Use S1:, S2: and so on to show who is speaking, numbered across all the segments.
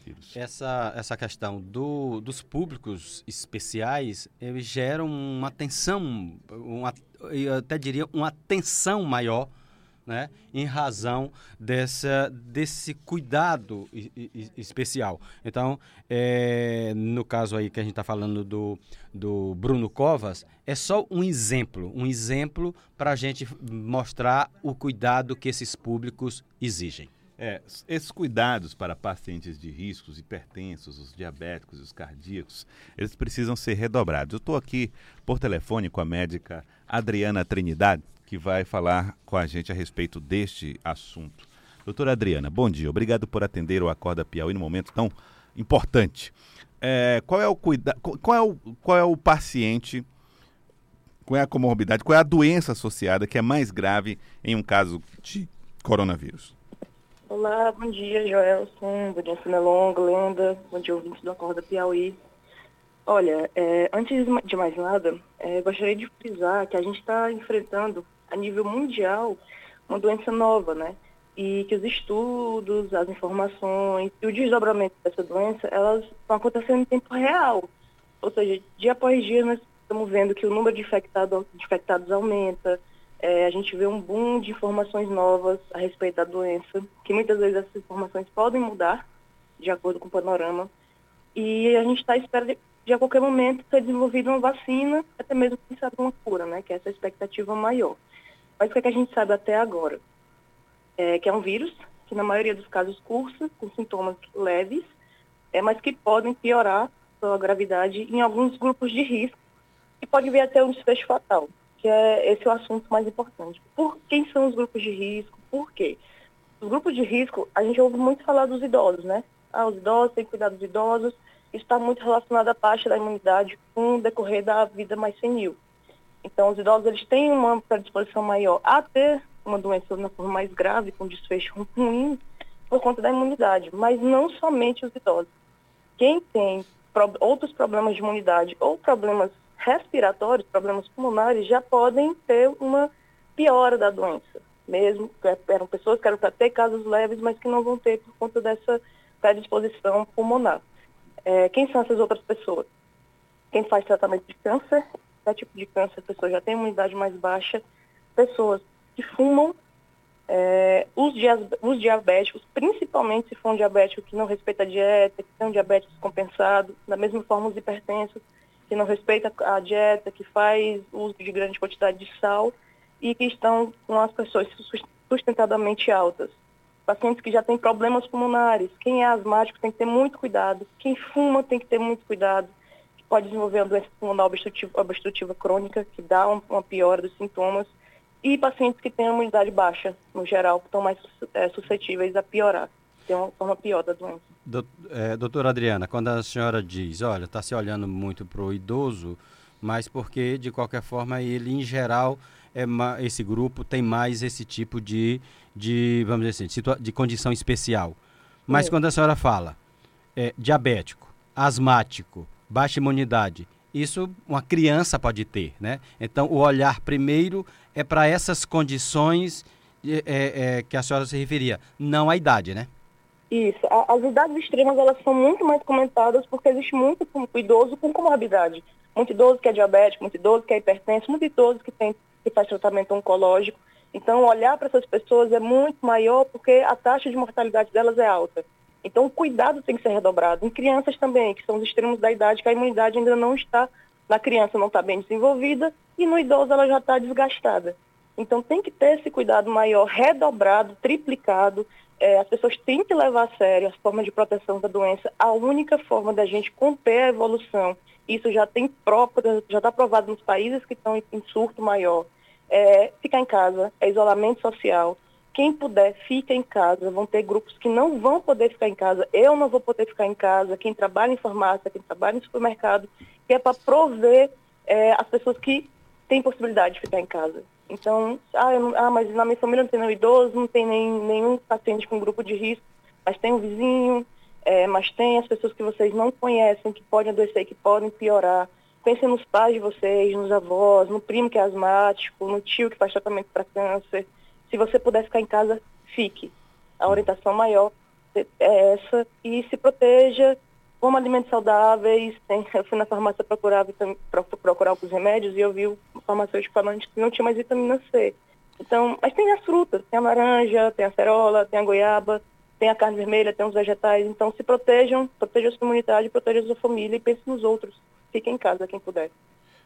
S1: coronavírus?
S2: Essa, essa questão do, dos públicos especiais, eles geram uma tensão, uma, eu até diria uma atenção maior né, em razão dessa, desse cuidado especial. Então, é, no caso aí que a gente está falando do, do Bruno Covas, é só um exemplo, um exemplo para a gente mostrar o cuidado que esses públicos exigem.
S1: É, esses cuidados para pacientes de riscos, hipertensos, os diabéticos, os cardíacos, eles precisam ser redobrados. Eu estou aqui por telefone com a médica Adriana Trinidade, que vai falar com a gente a respeito deste assunto. Doutora Adriana, bom dia. Obrigado por atender o Acorda Piauí no momento tão importante. É, qual é o cuida qual é o, qual é o paciente, qual é a comorbidade, qual é a doença associada que é mais grave em um caso de coronavírus?
S3: Olá, bom dia, Joelson, bom dia, Sunelon, Glenda, bom dia, ouvintes do Acorda Piauí. Olha, é, antes de mais nada, é, gostaria de frisar que a gente está enfrentando a nível mundial uma doença nova, né? E que os estudos, as informações e o desdobramento dessa doença, elas estão acontecendo em tempo real. Ou seja, dia após dia nós estamos vendo que o número de, infectado, de infectados aumenta, é, a gente vê um boom de informações novas a respeito da doença, que muitas vezes essas informações podem mudar de acordo com o panorama. E a gente está à espera de, de, a qualquer momento, ser desenvolvida uma vacina, até mesmo pensar uma cura, né? Que é essa expectativa maior. Mas o que, é que a gente sabe até agora? É que é um vírus que na maioria dos casos cursa com sintomas leves, é, mas que podem piorar sua gravidade em alguns grupos de risco e pode vir até um desfecho fatal, que é esse é o assunto mais importante. Por quem são os grupos de risco? Por quê? Os grupos de risco, a gente ouve muito falar dos idosos, né? Ah, os idosos têm que cuidar dos idosos. Isso está muito relacionado à taxa da imunidade com o decorrer da vida mais senil. Então, os idosos eles têm uma predisposição maior a ter uma doença na forma mais grave, com desfecho ruim, por conta da imunidade. Mas não somente os idosos. Quem tem outros problemas de imunidade ou problemas respiratórios, problemas pulmonares, já podem ter uma piora da doença. Mesmo que eram pessoas que eram para ter casos leves, mas que não vão ter por conta dessa predisposição pulmonar. É, quem são essas outras pessoas? Quem faz tratamento de câncer qualquer tipo de câncer, a pessoa já tem imunidade mais baixa, pessoas que fumam, é, os, os, diabéticos, principalmente se for um diabético que não respeita a dieta, que tem um diabetes compensado, da mesma forma os hipertensos, que não respeita a dieta, que faz uso de grande quantidade de sal e que estão com as pessoas sustentadamente altas. Pacientes que já têm problemas pulmonares, quem é asmático tem que ter muito cuidado, quem fuma tem que ter muito cuidado, pode desenvolver uma doença pulmonar obstrutiva, obstrutiva crônica, que dá um, uma piora dos sintomas, e pacientes que têm a imunidade baixa, no geral, que estão mais é, suscetíveis a piorar, tem uma forma pior da doença.
S2: Do, é, doutora Adriana, quando a senhora diz, olha, está se olhando muito para o idoso, mas porque, de qualquer forma, ele, em geral, é esse grupo tem mais esse tipo de, de vamos dizer assim, de, condição especial. Mas quando a senhora fala é, diabético, asmático, baixa imunidade. Isso uma criança pode ter, né? Então, o olhar primeiro é para essas condições é, é, que a senhora se referia, não a idade, né?
S3: Isso. As idades extremas, elas são muito mais comentadas porque existe muito idoso com comorbidade. Muito idoso que é diabético, muito idoso que é hipertenso, muito idoso que, tem, que faz tratamento oncológico. Então, olhar para essas pessoas é muito maior porque a taxa de mortalidade delas é alta. Então, o cuidado tem que ser redobrado. Em crianças também, que são os extremos da idade, que a imunidade ainda não está, na criança não está bem desenvolvida, e no idoso ela já está desgastada. Então, tem que ter esse cuidado maior, redobrado, triplicado. É, as pessoas têm que levar a sério as formas de proteção da doença. A única forma da gente conter a evolução, isso já tem próprio, já está provado nos países que estão em surto maior, é ficar em casa, é isolamento social, quem puder, fica em casa. Vão ter grupos que não vão poder ficar em casa. Eu não vou poder ficar em casa. Quem trabalha em farmácia, quem trabalha em supermercado, que é para prover é, as pessoas que têm possibilidade de ficar em casa. Então, ah, não, ah, mas na minha família não tem nenhum idoso, não tem nem, nenhum paciente com grupo de risco, mas tem um vizinho, é, mas tem as pessoas que vocês não conhecem, que podem adoecer, que podem piorar. Pensem nos pais de vocês, nos avós, no primo que é asmático, no tio que faz tratamento para câncer se você puder ficar em casa, fique. A orientação maior é essa e se proteja, coma alimentos saudáveis. Tem, eu fui na farmácia procurar, procurar alguns remédios e eu vi o farmacêutico falando que não tinha mais vitamina C. Então, mas tem as frutas, tem a laranja, tem a cerola, tem a goiaba, tem a carne vermelha, tem os vegetais. Então, se protejam, protejam a sua imunidade, protejam a sua família e pensem nos outros. Fiquem em casa, quem puder.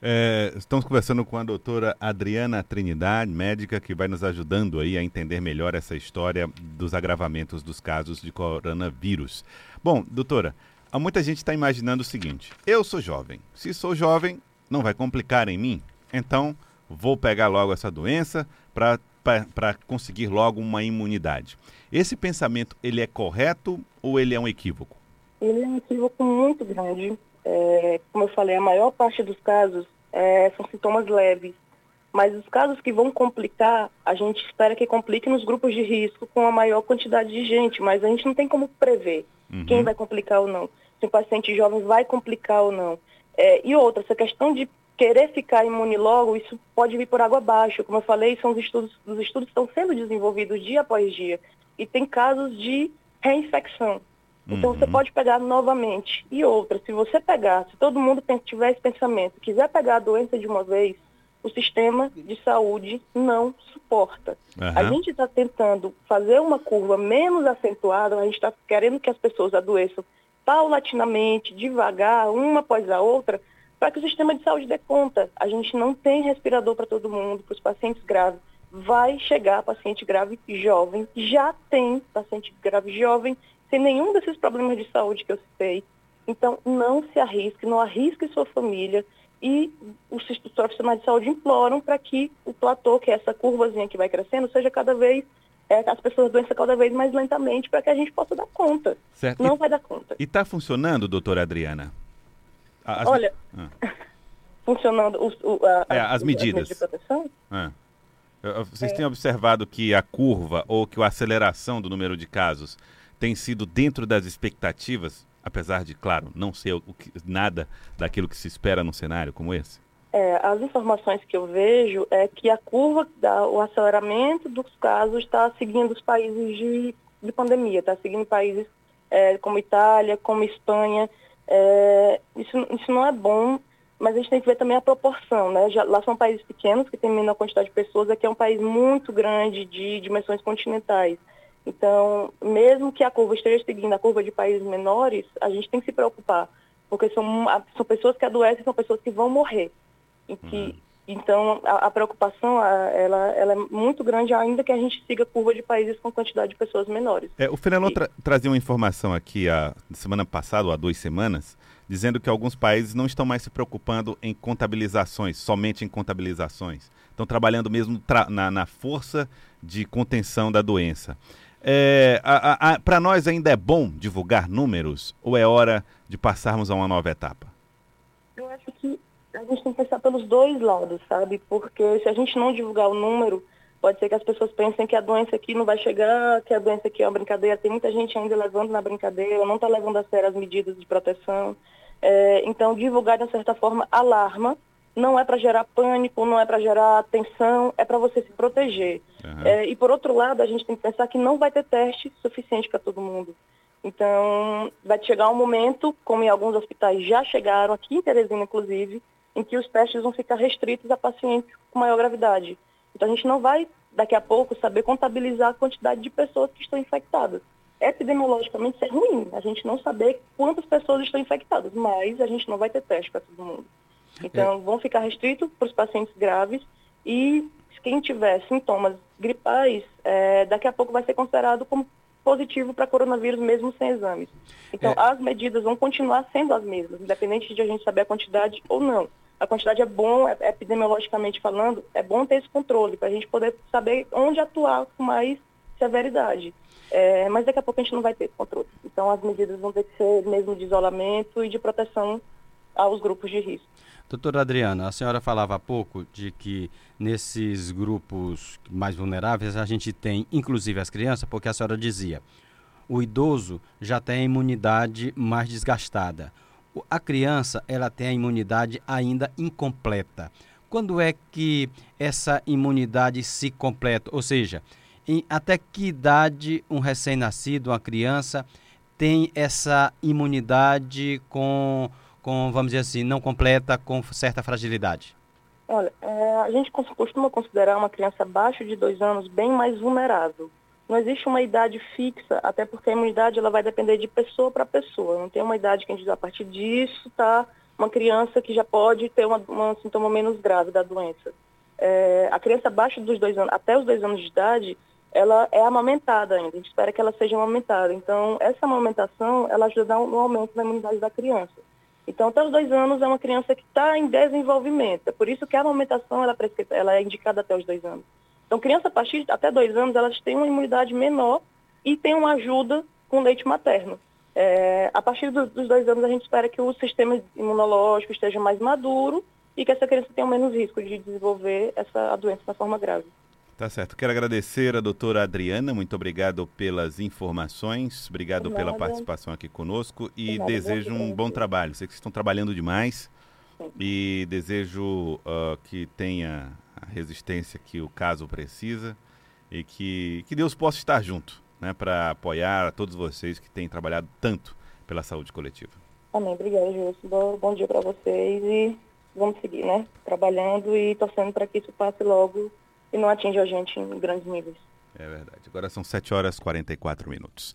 S1: É, estamos conversando com a doutora Adriana Trinidade, médica que vai nos ajudando aí a entender melhor essa história dos agravamentos dos casos de coronavírus. Bom, doutora, muita gente está imaginando o seguinte: eu sou jovem. Se sou jovem, não vai complicar em mim. Então, vou pegar logo essa doença para conseguir logo uma imunidade. Esse pensamento, ele é correto ou ele é um equívoco?
S3: Ele é um equívoco muito grande é, como eu falei, a maior parte dos casos é, são sintomas leves. Mas os casos que vão complicar, a gente espera que complique nos grupos de risco com a maior quantidade de gente, mas a gente não tem como prever uhum. quem vai complicar ou não. Se um paciente jovem vai complicar ou não. É, e outra, essa questão de querer ficar imune logo, isso pode vir por água abaixo. Como eu falei, são os estudos, os estudos estão sendo desenvolvidos dia após dia. E tem casos de reinfecção. Então uhum. você pode pegar novamente. E outra, se você pegar, se todo mundo tiver esse pensamento, quiser pegar a doença de uma vez, o sistema de saúde não suporta. Uhum. A gente está tentando fazer uma curva menos acentuada, a gente está querendo que as pessoas adoeçam paulatinamente, devagar, uma após a outra, para que o sistema de saúde dê conta. A gente não tem respirador para todo mundo, para os pacientes graves. Vai chegar paciente grave jovem, já tem paciente grave jovem sem nenhum desses problemas de saúde que eu citei. Então, não se arrisque, não arrisque sua família. E os profissionais de saúde imploram para que o platô, que é essa curvazinha que vai crescendo, seja cada vez, é, as pessoas doençam cada vez mais lentamente para que a gente possa dar conta. Certo. Não e, vai dar conta.
S1: E está funcionando, doutora Adriana?
S3: As... Olha, ah. funcionando os, o, a,
S1: é, as, as, medidas. As medidas de proteção? É. Vocês é. têm observado que a curva ou que a aceleração do número de casos tem sido dentro das expectativas, apesar de, claro, não ser o que, nada daquilo que se espera num cenário como esse?
S3: É, as informações que eu vejo é que a curva, da, o aceleramento dos casos está seguindo os países de, de pandemia, está seguindo países é, como Itália, como Espanha. É, isso, isso não é bom, mas a gente tem que ver também a proporção, né? Já, lá são países pequenos que têm menor quantidade de pessoas, aqui é um país muito grande de dimensões continentais. Então, mesmo que a curva esteja seguindo a curva de países menores, a gente tem que se preocupar, porque são, são pessoas que adoecem, são pessoas que vão morrer. E que, uhum. Então, a, a preocupação ela, ela, é muito grande, ainda que a gente siga a curva de países com quantidade de pessoas menores.
S1: É, o e... tra trazia uma informação aqui a semana passada, ou há duas semanas, dizendo que alguns países não estão mais se preocupando em contabilizações, somente em contabilizações. Estão trabalhando mesmo tra na, na força de contenção da doença. É, Para nós ainda é bom divulgar números ou é hora de passarmos a uma nova etapa?
S3: Eu acho que a gente tem que pensar pelos dois lados, sabe? Porque se a gente não divulgar o número, pode ser que as pessoas pensem que a doença aqui não vai chegar, que a doença aqui é uma brincadeira. Tem muita gente ainda levando na brincadeira, não está levando a sério as medidas de proteção. É, então, divulgar, de certa forma, alarma não é para gerar pânico, não é para gerar tensão, é para você se proteger. Uhum. É, e por outro lado, a gente tem que pensar que não vai ter teste suficiente para todo mundo. Então, vai chegar um momento, como em alguns hospitais já chegaram, aqui em Teresina inclusive, em que os testes vão ficar restritos a pacientes com maior gravidade. Então, a gente não vai, daqui a pouco, saber contabilizar a quantidade de pessoas que estão infectadas. Epidemiologicamente, isso é ruim, a gente não saber quantas pessoas estão infectadas, mas a gente não vai ter teste para todo mundo. Então, é. vão ficar restritos para os pacientes graves e quem tiver sintomas gripais, é, daqui a pouco vai ser considerado como positivo para coronavírus mesmo sem exames. Então, é. as medidas vão continuar sendo as mesmas, independente de a gente saber a quantidade ou não. A quantidade é bom, é, epidemiologicamente falando, é bom ter esse controle para a gente poder saber onde atuar com mais severidade. É, mas daqui a pouco a gente não vai ter esse controle. Então, as medidas vão ter que ser mesmo de isolamento e de proteção aos grupos de risco.
S2: Doutora Adriana, a senhora falava há pouco de que nesses grupos mais vulneráveis a gente tem, inclusive as crianças, porque a senhora dizia, o idoso já tem a imunidade mais desgastada. A criança, ela tem a imunidade ainda incompleta. Quando é que essa imunidade se completa? Ou seja, em até que idade um recém-nascido, uma criança, tem essa imunidade com, com, vamos dizer assim, não completa, com certa fragilidade?
S3: Olha, é, a gente costuma considerar uma criança abaixo de dois anos bem mais vulnerável. Não existe uma idade fixa, até porque a imunidade ela vai depender de pessoa para pessoa. Não tem uma idade que a gente diz, a partir disso está uma criança que já pode ter um sintoma menos grave da doença. É, a criança abaixo dos dois anos, até os dois anos de idade, ela é amamentada ainda. A gente espera que ela seja amamentada. Então, essa amamentação, ela ajuda no aumento da imunidade da criança. Então, até os dois anos é uma criança que está em desenvolvimento. É por isso que a amamentação ela é, ela é indicada até os dois anos. Então, criança a partir de até dois anos, elas têm uma imunidade menor e têm uma ajuda com leite materno. É, a partir do, dos dois anos, a gente espera que o sistema imunológico esteja mais maduro e que essa criança tenha menos risco de desenvolver essa doença na forma grave.
S1: Tá certo. Quero agradecer a doutora Adriana, muito obrigado pelas informações, obrigado pela participação aqui conosco e desejo um bom trabalho. Sei que vocês estão trabalhando demais e desejo uh, que tenha a resistência que o caso precisa e que, que Deus possa estar junto né, para apoiar a todos vocês que têm trabalhado tanto pela saúde coletiva.
S3: Amém. Obrigada, Júlio. Bom, bom dia para vocês e vamos seguir, né? Trabalhando e torcendo para que isso passe logo e não atinja a gente em grandes níveis.
S1: É verdade. Agora são 7 horas e 44 minutos.